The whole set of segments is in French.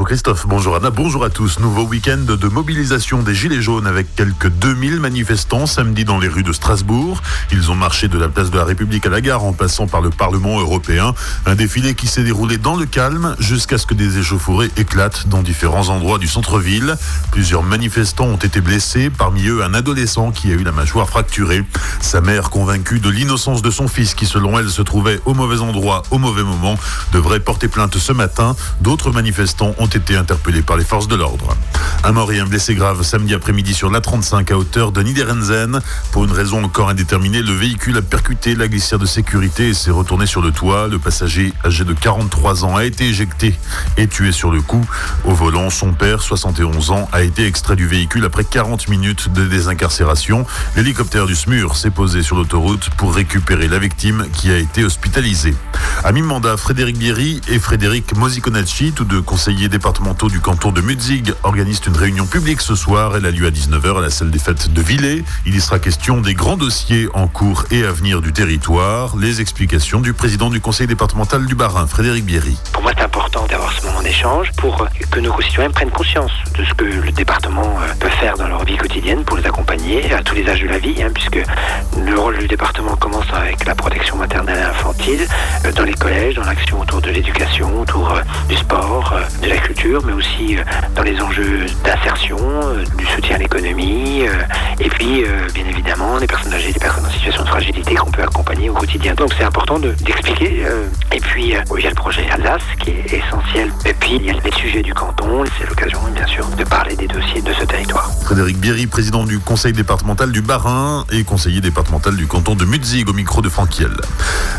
Bonjour Christophe, bonjour Anna, bonjour à tous. Nouveau week-end de mobilisation des Gilets jaunes avec quelques 2000 manifestants samedi dans les rues de Strasbourg. Ils ont marché de la place de la République à la gare en passant par le Parlement européen. Un défilé qui s'est déroulé dans le calme jusqu'à ce que des échauffourées éclatent dans différents endroits du centre-ville. Plusieurs manifestants ont été blessés, parmi eux un adolescent qui a eu la mâchoire fracturée. Sa mère, convaincue de l'innocence de son fils qui selon elle se trouvait au mauvais endroit au mauvais moment, devrait porter plainte ce matin. D'autres manifestants ont été interpellés par les forces de l'ordre. Un mort et un blessé grave samedi après-midi sur l'A35 à hauteur de Niederenzen. Pour une raison encore indéterminée, le véhicule a percuté la glissière de sécurité et s'est retourné sur le toit. Le passager âgé de 43 ans a été éjecté et tué sur le coup. Au volant, son père, 71 ans, a été extrait du véhicule après 40 minutes de désincarcération. L'hélicoptère du SMUR s'est posé sur l'autoroute pour récupérer la victime qui a été hospitalisée. À mi-mandat, Frédéric Bierry et Frédéric Mosiconacci, tous deux conseillers départementaux du canton de Mutzig, organisent une réunion publique ce soir. Elle a lieu à 19h à la salle des fêtes de Villers. Il y sera question des grands dossiers en cours et à venir du territoire. Les explications du président du conseil départemental du Bas-Rhin, Frédéric Bierry. Pour moi, c'est important d'avoir ce moment d'échange pour que nos concitoyens prennent conscience de ce que le département euh, peut faire dans leur vie quotidienne pour les accompagner à tous les âges de la vie, hein, puisque le rôle du département commence avec la protection maternelle et infantile, euh, dans les collèges, dans l'action autour de l'éducation, autour euh, du sport, de la culture, mais aussi dans les enjeux d'insertion, du soutien à l'économie, et puis bien évidemment les personnes âgées, les personnes en situation de fragilité qu'on peut accompagner au quotidien. Donc c'est important d'expliquer. et puis il y a le projet Alsace qui est essentiel. Et puis il y a les sujets du canton. C'est l'occasion bien sûr de parler des dossiers de ce territoire. Frédéric Bierry, président du conseil départemental du Bas-Rhin et conseiller départemental du canton de Mutzig au micro de Franquiel.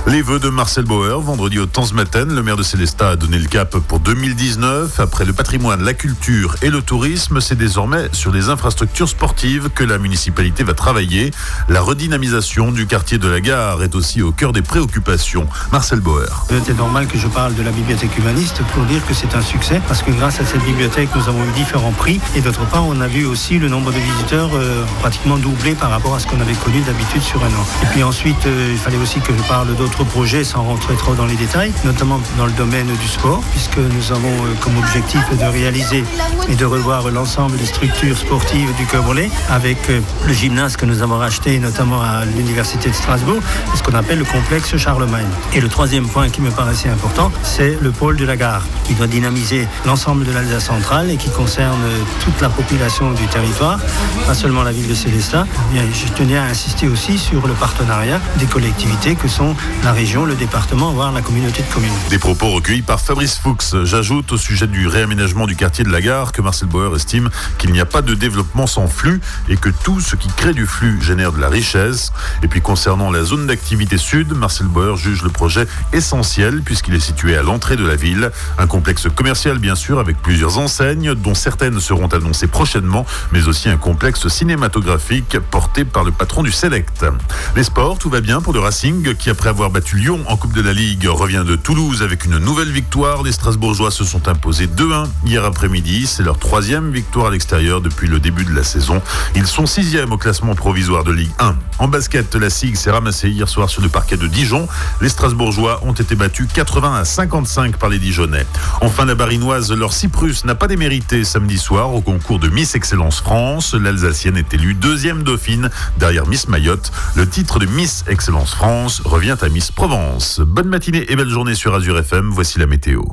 Les vœux de Marcel Bauer, vendredi au Matin, le maire de Célestat a donné le cap pour 2019. Après le patrimoine, la culture et le tourisme, c'est désormais sur les infrastructures sportives que la municipalité va travailler. La redynamisation du quartier de la gare est aussi au cœur des préoccupations. Marcel Bauer. C'est normal que je parle de la bibliothèque humaniste pour dire que c'est un succès parce que grâce à cette bibliothèque, nous avons eu différents prix et d'autre part, on a vu aussi le nombre de visiteurs euh, pratiquement doublé par rapport à ce qu'on avait connu d'habitude sur un Et puis ensuite, euh, il fallait aussi que je parle d'autres projets sans rentrer trop dans les détails, notamment dans le domaine du sport, puisque nous avons euh, comme objectif de réaliser et de revoir l'ensemble des structures sportives du Cœur avec le gymnase que nous avons racheté notamment à l'Université de Strasbourg, ce qu'on appelle le complexe Charlemagne. Et le troisième point qui me paraissait important, c'est le pôle de la gare, qui doit dynamiser l'ensemble de l'Alsace centrale et qui concerne toute la population du territoire, pas seulement la ville de Célestat. je tenais à insister aussi le partenariat des collectivités que sont la région, le département, voire la communauté de communes. Des propos recueillis par Fabrice Fuchs. J'ajoute au sujet du réaménagement du quartier de la gare que Marcel Bauer estime qu'il n'y a pas de développement sans flux et que tout ce qui crée du flux génère de la richesse. Et puis concernant la zone d'activité sud, Marcel Bauer juge le projet essentiel puisqu'il est situé à l'entrée de la ville. Un complexe commercial bien sûr avec plusieurs enseignes dont certaines seront annoncées prochainement, mais aussi un complexe cinématographique porté par le patron du Select. Les sports, tout va bien pour le Racing qui, après avoir battu Lyon en Coupe de la Ligue, revient de Toulouse avec une nouvelle victoire. Les Strasbourgeois se sont imposés 2-1 hier après-midi. C'est leur troisième victoire à l'extérieur depuis le début de la saison. Ils sont sixième au classement provisoire de Ligue 1. En basket, la SIG s'est ramassée hier soir sur le parquet de Dijon. Les Strasbourgeois ont été battus 80 à 55 par les Dijonnais. Enfin, la Barinoise, leur Cyprus n'a pas démérité samedi soir au concours de Miss Excellence France. L'Alsacienne est élue deuxième dauphine derrière Miss Mayotte. Le titre de Miss Excellence France revient à Miss Provence. Bonne matinée et belle journée sur Azure FM. Voici la météo.